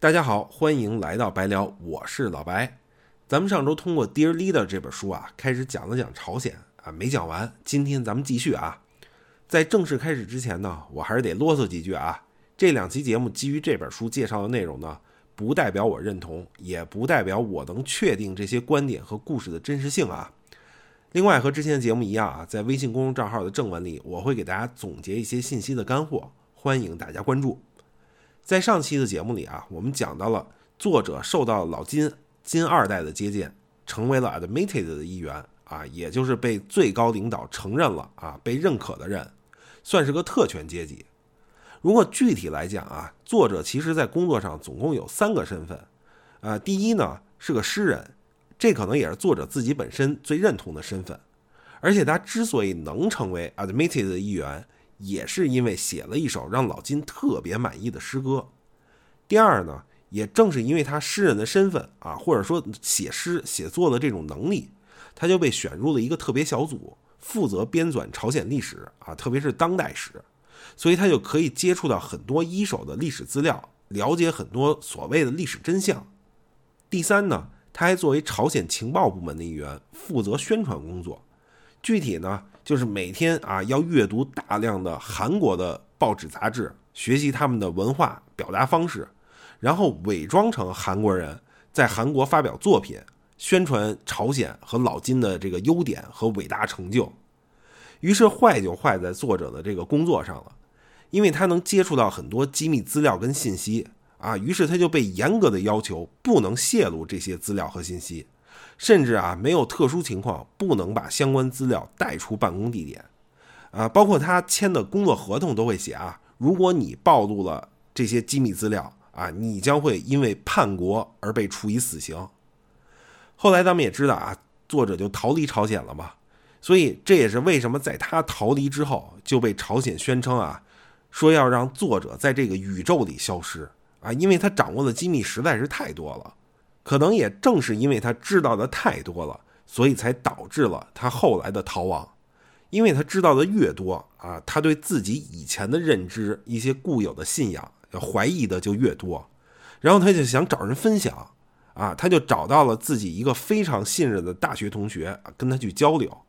大家好，欢迎来到白聊，我是老白。咱们上周通过《Dear Leader》这本书啊，开始讲了讲朝鲜啊，没讲完。今天咱们继续啊。在正式开始之前呢，我还是得啰嗦几句啊。这两期节目基于这本书介绍的内容呢，不代表我认同，也不代表我能确定这些观点和故事的真实性啊。另外，和之前的节目一样啊，在微信公众账号的正文里，我会给大家总结一些信息的干货，欢迎大家关注。在上期的节目里啊，我们讲到了作者受到老金金二代的接见，成为了 admitted 的一员啊，也就是被最高领导承认了啊，被认可的人，算是个特权阶级。如果具体来讲啊，作者其实在工作上总共有三个身份，呃，第一呢是个诗人。这可能也是作者自己本身最认同的身份，而且他之所以能成为 admitted 的一员，也是因为写了一首让老金特别满意的诗歌。第二呢，也正是因为他诗人的身份啊，或者说写诗写作的这种能力，他就被选入了一个特别小组，负责编纂朝鲜历史啊，特别是当代史，所以他就可以接触到很多一手的历史资料，了解很多所谓的历史真相。第三呢。他还作为朝鲜情报部门的一员，负责宣传工作。具体呢，就是每天啊要阅读大量的韩国的报纸杂志，学习他们的文化表达方式，然后伪装成韩国人，在韩国发表作品，宣传朝鲜和老金的这个优点和伟大成就。于是坏就坏在作者的这个工作上了，因为他能接触到很多机密资料跟信息。啊，于是他就被严格的要求不能泄露这些资料和信息，甚至啊没有特殊情况不能把相关资料带出办公地点，啊，包括他签的工作合同都会写啊，如果你暴露了这些机密资料啊，你将会因为叛国而被处以死刑。后来咱们也知道啊，作者就逃离朝鲜了嘛，所以这也是为什么在他逃离之后就被朝鲜宣称啊，说要让作者在这个宇宙里消失。啊，因为他掌握的机密实在是太多了，可能也正是因为他知道的太多了，所以才导致了他后来的逃亡。因为他知道的越多啊，他对自己以前的认知、一些固有的信仰怀疑的就越多，然后他就想找人分享啊，他就找到了自己一个非常信任的大学同学，跟他去交流。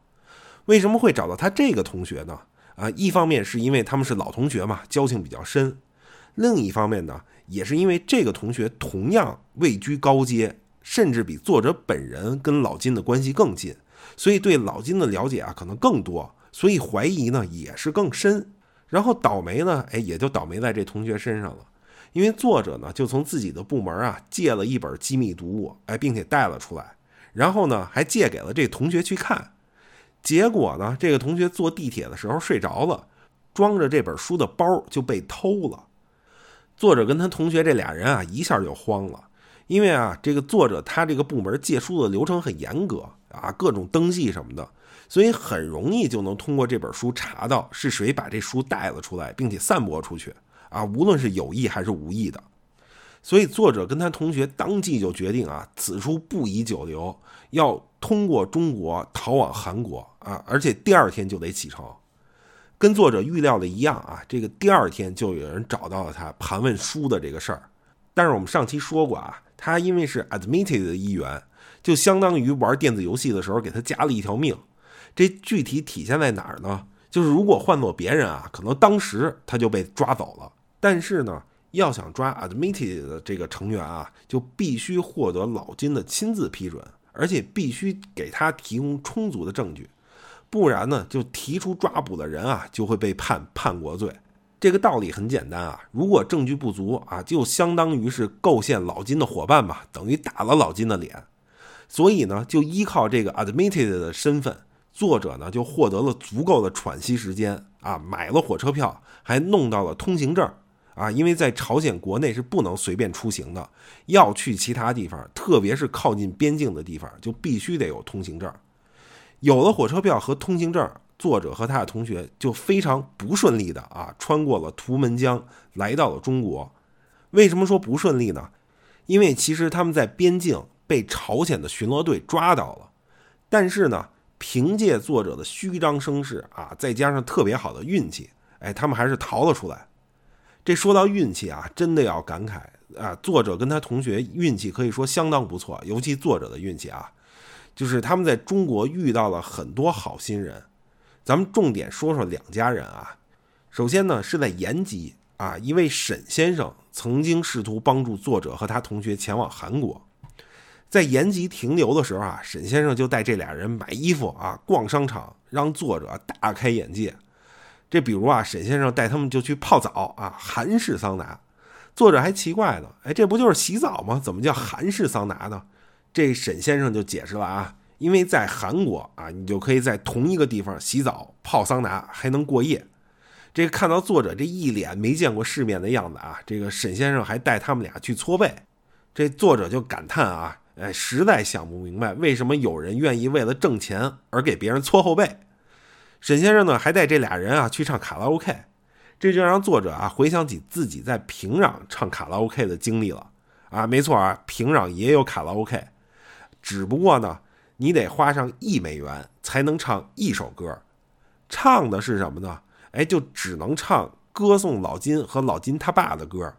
为什么会找到他这个同学呢？啊，一方面是因为他们是老同学嘛，交情比较深；另一方面呢。也是因为这个同学同样位居高阶，甚至比作者本人跟老金的关系更近，所以对老金的了解啊可能更多，所以怀疑呢也是更深。然后倒霉呢，哎，也就倒霉在这同学身上了，因为作者呢就从自己的部门啊借了一本机密读物，哎，并且带了出来，然后呢还借给了这同学去看。结果呢，这个同学坐地铁的时候睡着了，装着这本书的包就被偷了。作者跟他同学这俩人啊，一下就慌了，因为啊，这个作者他这个部门借书的流程很严格啊，各种登记什么的，所以很容易就能通过这本书查到是谁把这书带了出来，并且散播出去啊，无论是有意还是无意的。所以作者跟他同学当即就决定啊，此书不宜久留，要通过中国逃往韩国啊，而且第二天就得启程。跟作者预料的一样啊，这个第二天就有人找到了他盘问书的这个事儿。但是我们上期说过啊，他因为是 admitted 的一员，就相当于玩电子游戏的时候给他加了一条命。这具体体现在哪儿呢？就是如果换做别人啊，可能当时他就被抓走了。但是呢，要想抓 admitted 的这个成员啊，就必须获得老金的亲自批准，而且必须给他提供充足的证据。不然呢，就提出抓捕的人啊，就会被判叛国罪。这个道理很简单啊，如果证据不足啊，就相当于是构陷老金的伙伴嘛，等于打了老金的脸。所以呢，就依靠这个 admitted 的身份，作者呢就获得了足够的喘息时间啊，买了火车票，还弄到了通行证啊，因为在朝鲜国内是不能随便出行的，要去其他地方，特别是靠近边境的地方，就必须得有通行证。有了火车票和通行证，作者和他的同学就非常不顺利的啊，穿过了图门江，来到了中国。为什么说不顺利呢？因为其实他们在边境被朝鲜的巡逻队抓到了，但是呢，凭借作者的虚张声势啊，再加上特别好的运气，哎，他们还是逃了出来。这说到运气啊，真的要感慨，啊，作者跟他同学运气可以说相当不错，尤其作者的运气啊，就是他们在中国遇到了很多好心人。咱们重点说说两家人啊。首先呢，是在延吉啊，一位沈先生曾经试图帮助作者和他同学前往韩国。在延吉停留的时候啊，沈先生就带这俩人买衣服啊，逛商场，让作者大开眼界。这比如啊，沈先生带他们就去泡澡啊，韩式桑拿。作者还奇怪呢，哎，这不就是洗澡吗？怎么叫韩式桑拿呢？这沈先生就解释了啊，因为在韩国啊，你就可以在同一个地方洗澡、泡桑拿，还能过夜。这看到作者这一脸没见过世面的样子啊，这个沈先生还带他们俩去搓背。这作者就感叹啊。哎，实在想不明白为什么有人愿意为了挣钱而给别人搓后背。沈先生呢，还带这俩人啊去唱卡拉 OK，这就让作者啊回想起自己在平壤唱卡拉 OK 的经历了。啊，没错啊，平壤也有卡拉 OK，只不过呢，你得花上一美元才能唱一首歌，唱的是什么呢？哎，就只能唱歌颂老金和老金他爸的歌，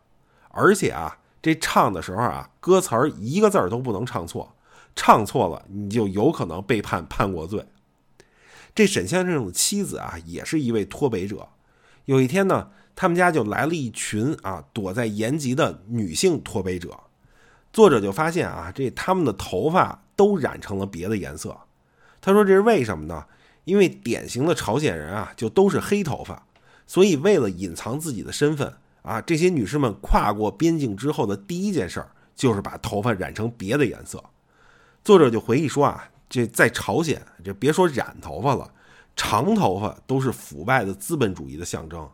而且啊。这唱的时候啊，歌词儿一个字儿都不能唱错，唱错了你就有可能被判叛国罪。这沈先生的妻子啊，也是一位脱北者。有一天呢，他们家就来了一群啊躲在延吉的女性脱北者。作者就发现啊，这他们的头发都染成了别的颜色。他说这是为什么呢？因为典型的朝鲜人啊，就都是黑头发，所以为了隐藏自己的身份。啊，这些女士们跨过边境之后的第一件事儿就是把头发染成别的颜色。作者就回忆说啊，这在朝鲜，这别说染头发了，长头发都是腐败的资本主义的象征。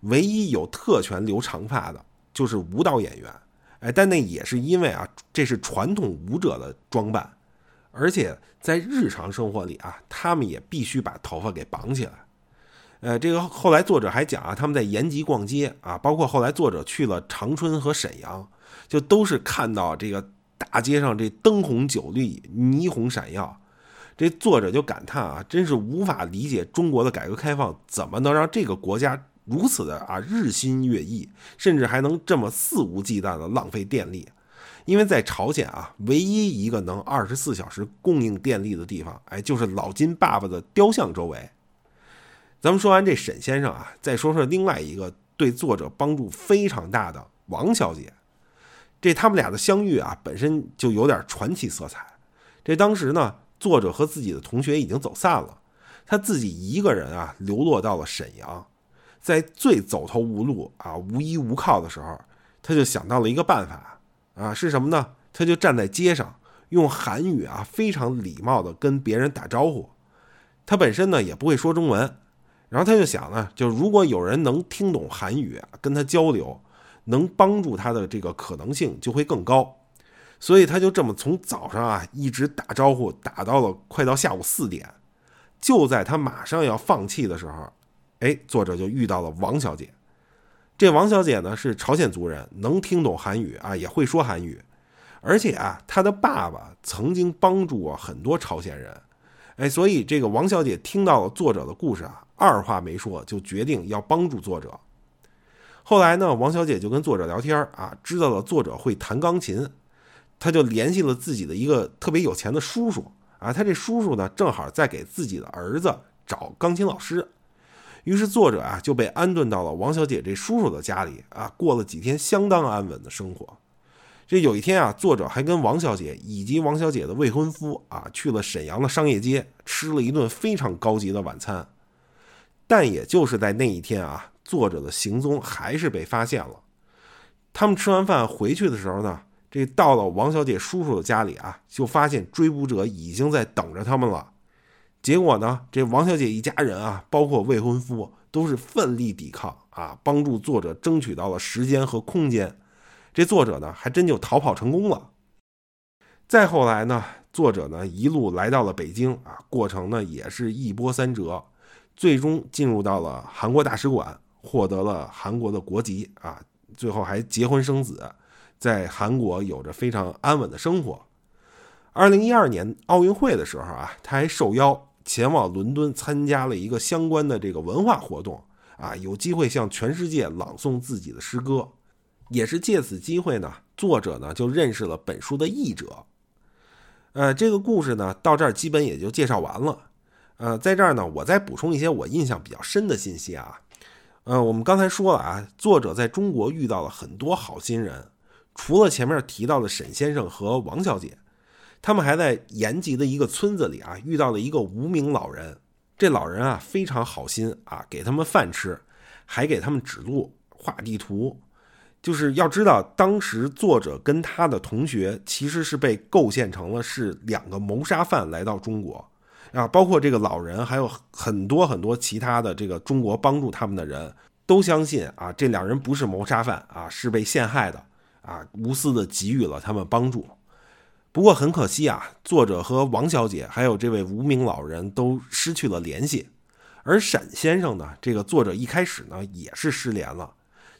唯一有特权留长发的就是舞蹈演员，哎，但那也是因为啊，这是传统舞者的装扮，而且在日常生活里啊，他们也必须把头发给绑起来。呃，这个后来作者还讲啊，他们在延吉逛街啊，包括后来作者去了长春和沈阳，就都是看到这个大街上这灯红酒绿、霓虹闪耀，这作者就感叹啊，真是无法理解中国的改革开放怎么能让这个国家如此的啊日新月异，甚至还能这么肆无忌惮的浪费电力，因为在朝鲜啊，唯一一个能二十四小时供应电力的地方，哎，就是老金爸爸的雕像周围。咱们说完这沈先生啊，再说说另外一个对作者帮助非常大的王小姐。这他们俩的相遇啊，本身就有点传奇色彩。这当时呢，作者和自己的同学已经走散了，他自己一个人啊，流落到了沈阳。在最走投无路啊、无依无靠的时候，他就想到了一个办法啊，是什么呢？他就站在街上，用韩语啊，非常礼貌的跟别人打招呼。他本身呢，也不会说中文。然后他就想呢，就如果有人能听懂韩语，跟他交流，能帮助他的这个可能性就会更高。所以他就这么从早上啊一直打招呼，打到了快到下午四点。就在他马上要放弃的时候，哎，作者就遇到了王小姐。这王小姐呢是朝鲜族人，能听懂韩语啊，也会说韩语，而且啊，她的爸爸曾经帮助过很多朝鲜人。哎，所以这个王小姐听到了作者的故事啊。二话没说就决定要帮助作者。后来呢，王小姐就跟作者聊天啊，知道了作者会弹钢琴，她就联系了自己的一个特别有钱的叔叔啊。他这叔叔呢，正好在给自己的儿子找钢琴老师。于是作者啊就被安顿到了王小姐这叔叔的家里啊，过了几天相当安稳的生活。这有一天啊，作者还跟王小姐以及王小姐的未婚夫啊，去了沈阳的商业街，吃了一顿非常高级的晚餐。但也就是在那一天啊，作者的行踪还是被发现了。他们吃完饭回去的时候呢，这到了王小姐叔叔的家里啊，就发现追捕者已经在等着他们了。结果呢，这王小姐一家人啊，包括未婚夫，都是奋力抵抗啊，帮助作者争取到了时间和空间。这作者呢，还真就逃跑成功了。再后来呢，作者呢一路来到了北京啊，过程呢也是一波三折。最终进入到了韩国大使馆，获得了韩国的国籍啊，最后还结婚生子，在韩国有着非常安稳的生活。二零一二年奥运会的时候啊，他还受邀前往伦敦参加了一个相关的这个文化活动啊，有机会向全世界朗诵自己的诗歌。也是借此机会呢，作者呢就认识了本书的译者。呃，这个故事呢到这儿基本也就介绍完了。呃，在这儿呢，我再补充一些我印象比较深的信息啊。呃，我们刚才说了啊，作者在中国遇到了很多好心人，除了前面提到的沈先生和王小姐，他们还在延吉的一个村子里啊遇到了一个无名老人。这老人啊非常好心啊，给他们饭吃，还给他们指路、画地图。就是要知道，当时作者跟他的同学其实是被构陷成了是两个谋杀犯来到中国。啊，包括这个老人，还有很多很多其他的这个中国帮助他们的人，都相信啊，这两人不是谋杀犯啊，是被陷害的啊，无私的给予了他们帮助。不过很可惜啊，作者和王小姐还有这位无名老人都失去了联系，而沈先生呢，这个作者一开始呢也是失联了，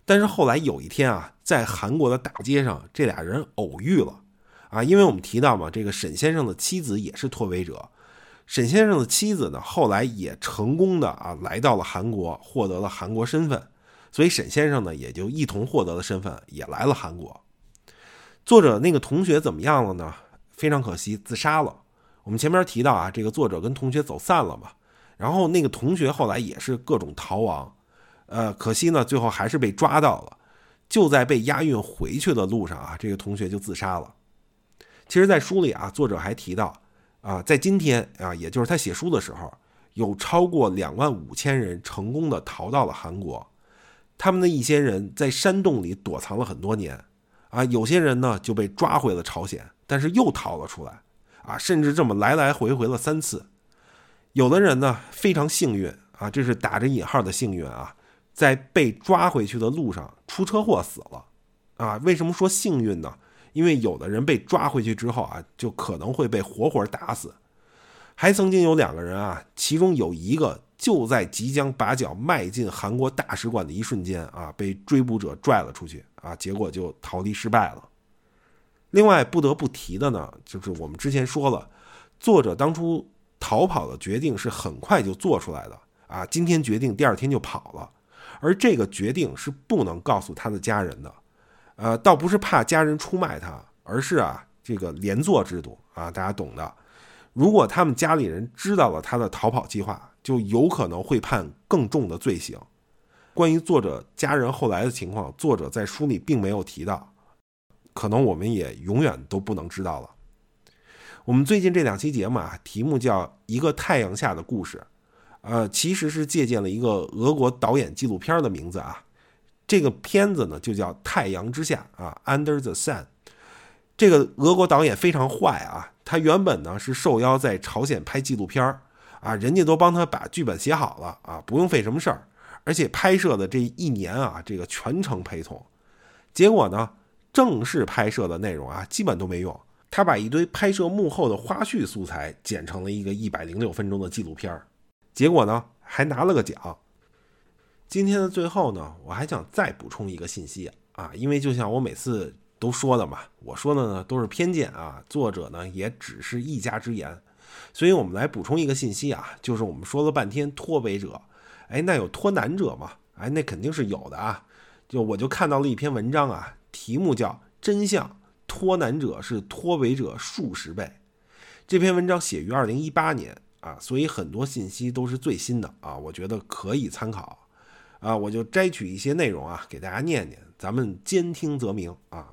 但是后来有一天啊，在韩国的大街上，这俩人偶遇了啊，因为我们提到嘛，这个沈先生的妻子也是脱北者。沈先生的妻子呢，后来也成功的啊来到了韩国，获得了韩国身份，所以沈先生呢也就一同获得了身份，也来了韩国。作者那个同学怎么样了呢？非常可惜，自杀了。我们前面提到啊，这个作者跟同学走散了嘛，然后那个同学后来也是各种逃亡，呃，可惜呢，最后还是被抓到了。就在被押运回去的路上啊，这个同学就自杀了。其实，在书里啊，作者还提到。啊，在今天啊，也就是他写书的时候，有超过两万五千人成功的逃到了韩国。他们的一些人在山洞里躲藏了很多年，啊，有些人呢就被抓回了朝鲜，但是又逃了出来，啊，甚至这么来来回回了三次。有的人呢非常幸运啊，这是打着引号的幸运啊，在被抓回去的路上出车祸死了。啊，为什么说幸运呢？因为有的人被抓回去之后啊，就可能会被活活打死。还曾经有两个人啊，其中有一个就在即将把脚迈进韩国大使馆的一瞬间啊，被追捕者拽了出去啊，结果就逃离失败了。另外不得不提的呢，就是我们之前说了，作者当初逃跑的决定是很快就做出来的啊，今天决定，第二天就跑了，而这个决定是不能告诉他的家人的。呃，倒不是怕家人出卖他，而是啊，这个连坐制度啊，大家懂的。如果他们家里人知道了他的逃跑计划，就有可能会判更重的罪行。关于作者家人后来的情况，作者在书里并没有提到，可能我们也永远都不能知道了。我们最近这两期节目啊，题目叫《一个太阳下的故事》，呃，其实是借鉴了一个俄国导演纪录片的名字啊。这个片子呢就叫《太阳之下》啊，《Under the Sun》。这个俄国导演非常坏啊，他原本呢是受邀在朝鲜拍纪录片儿啊，人家都帮他把剧本写好了啊，不用费什么事儿，而且拍摄的这一年啊，这个全程陪同。结果呢，正式拍摄的内容啊，基本都没用。他把一堆拍摄幕后的花絮素材剪成了一个一百零六分钟的纪录片儿，结果呢还拿了个奖。今天的最后呢，我还想再补充一个信息啊，因为就像我每次都说的嘛，我说的呢都是偏见啊，作者呢也只是一家之言，所以我们来补充一个信息啊，就是我们说了半天脱北者，哎，那有脱南者吗？哎，那肯定是有的啊，就我就看到了一篇文章啊，题目叫《真相：脱南者是脱北者数十倍》，这篇文章写于二零一八年啊，所以很多信息都是最新的啊，我觉得可以参考。啊，我就摘取一些内容啊，给大家念念，咱们兼听则明啊。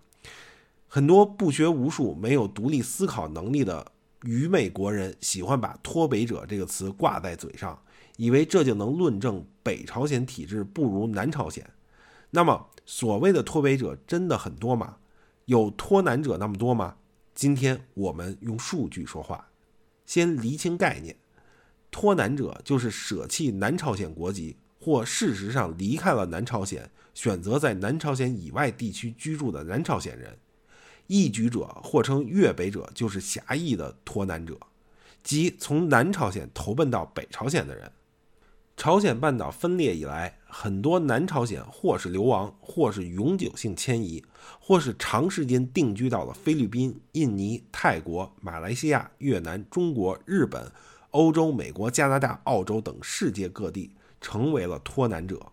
很多不学无术、没有独立思考能力的愚昧国人，喜欢把“脱北者”这个词挂在嘴上，以为这就能论证北朝鲜体制不如南朝鲜。那么，所谓的脱北者真的很多吗？有脱南者那么多吗？今天我们用数据说话，先厘清概念：脱南者就是舍弃南朝鲜国籍。或事实上离开了南朝鲜，选择在南朝鲜以外地区居住的南朝鲜人，异举者或称越北者，就是狭义的脱南者，即从南朝鲜投奔到北朝鲜的人。朝鲜半岛分裂以来，很多南朝鲜或是流亡，或是永久性迁移，或是长时间定居到了菲律宾、印尼、泰国、马来西亚、越南、中国、日本、欧洲、美国、加拿大、澳洲等世界各地。成为了脱南者，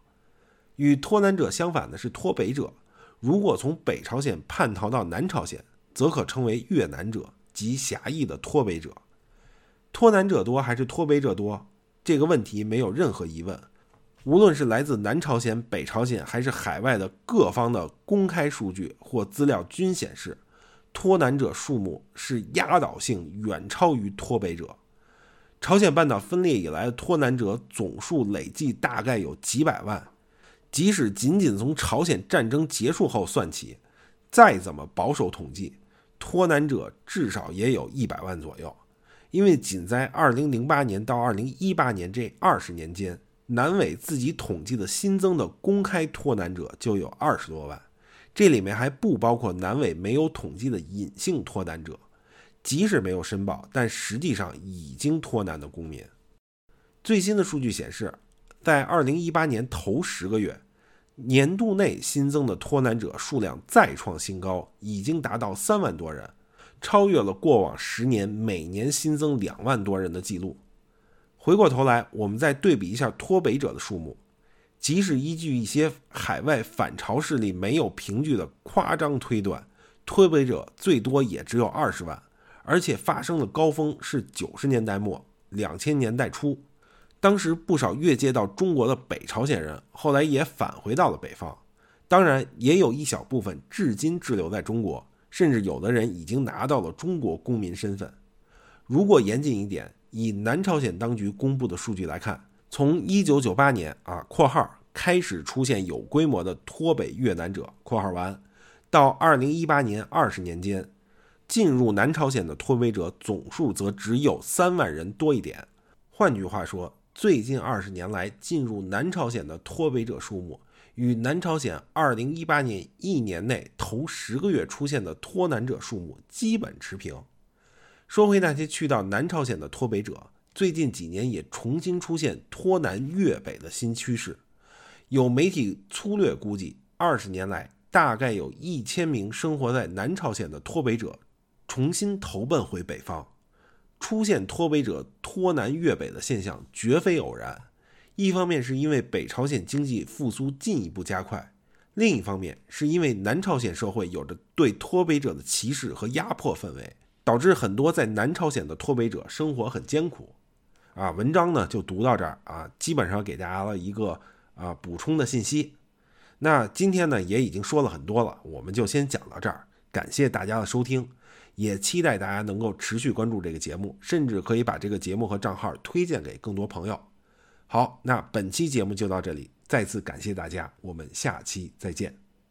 与脱南者相反的是脱北者。如果从北朝鲜叛逃到南朝鲜，则可称为越南者，即狭义的脱北者。脱南者多还是脱北者多？这个问题没有任何疑问。无论是来自南朝鲜、北朝鲜，还是海外的各方的公开数据或资料，均显示脱南者数目是压倒性远超于脱北者。朝鲜半岛分裂以来的脱南者总数累计大概有几百万，即使仅仅从朝鲜战争结束后算起，再怎么保守统计，脱南者至少也有一百万左右。因为仅在2008年到2018年这二十年间，南委自己统计的新增的公开脱南者就有二十多万，这里面还不包括南委没有统计的隐性脱南者，即使没有申报，但实际上已经脱南的公民。最新的数据显示，在2018年头十个月，年度内新增的脱南者数量再创新高，已经达到三万多人，超越了过往十年每年新增两万多人的记录。回过头来，我们再对比一下脱北者的数目。即使依据一些海外反朝势力没有凭据的夸张推断，脱北者最多也只有二十万，而且发生的高峰是九十年代末、两千年代初。当时不少越界到中国的北朝鲜人，后来也返回到了北方。当然，也有一小部分至今滞留在中国，甚至有的人已经拿到了中国公民身份。如果严谨一点，以南朝鲜当局公布的数据来看，从1998年啊（括号）开始出现有规模的脱北越南者（括号完），到2018年二十年间，进入南朝鲜的脱北者总数则只有三万人多一点。换句话说，最近二十年来进入南朝鲜的脱北者数目，与南朝鲜2018年一年内头十个月出现的脱南者数目基本持平。说回那些去到南朝鲜的脱北者，最近几年也重新出现脱南越北的新趋势。有媒体粗略估计，二十年来大概有一千名生活在南朝鲜的脱北者重新投奔回北方。出现脱北者脱南越北的现象绝非偶然。一方面是因为北朝鲜经济复苏进一步加快，另一方面是因为南朝鲜社会有着对脱北者的歧视和压迫氛围。导致很多在南朝鲜的脱北者生活很艰苦，啊，文章呢就读到这儿啊，基本上给大家了一个啊补充的信息。那今天呢也已经说了很多了，我们就先讲到这儿。感谢大家的收听，也期待大家能够持续关注这个节目，甚至可以把这个节目和账号推荐给更多朋友。好，那本期节目就到这里，再次感谢大家，我们下期再见。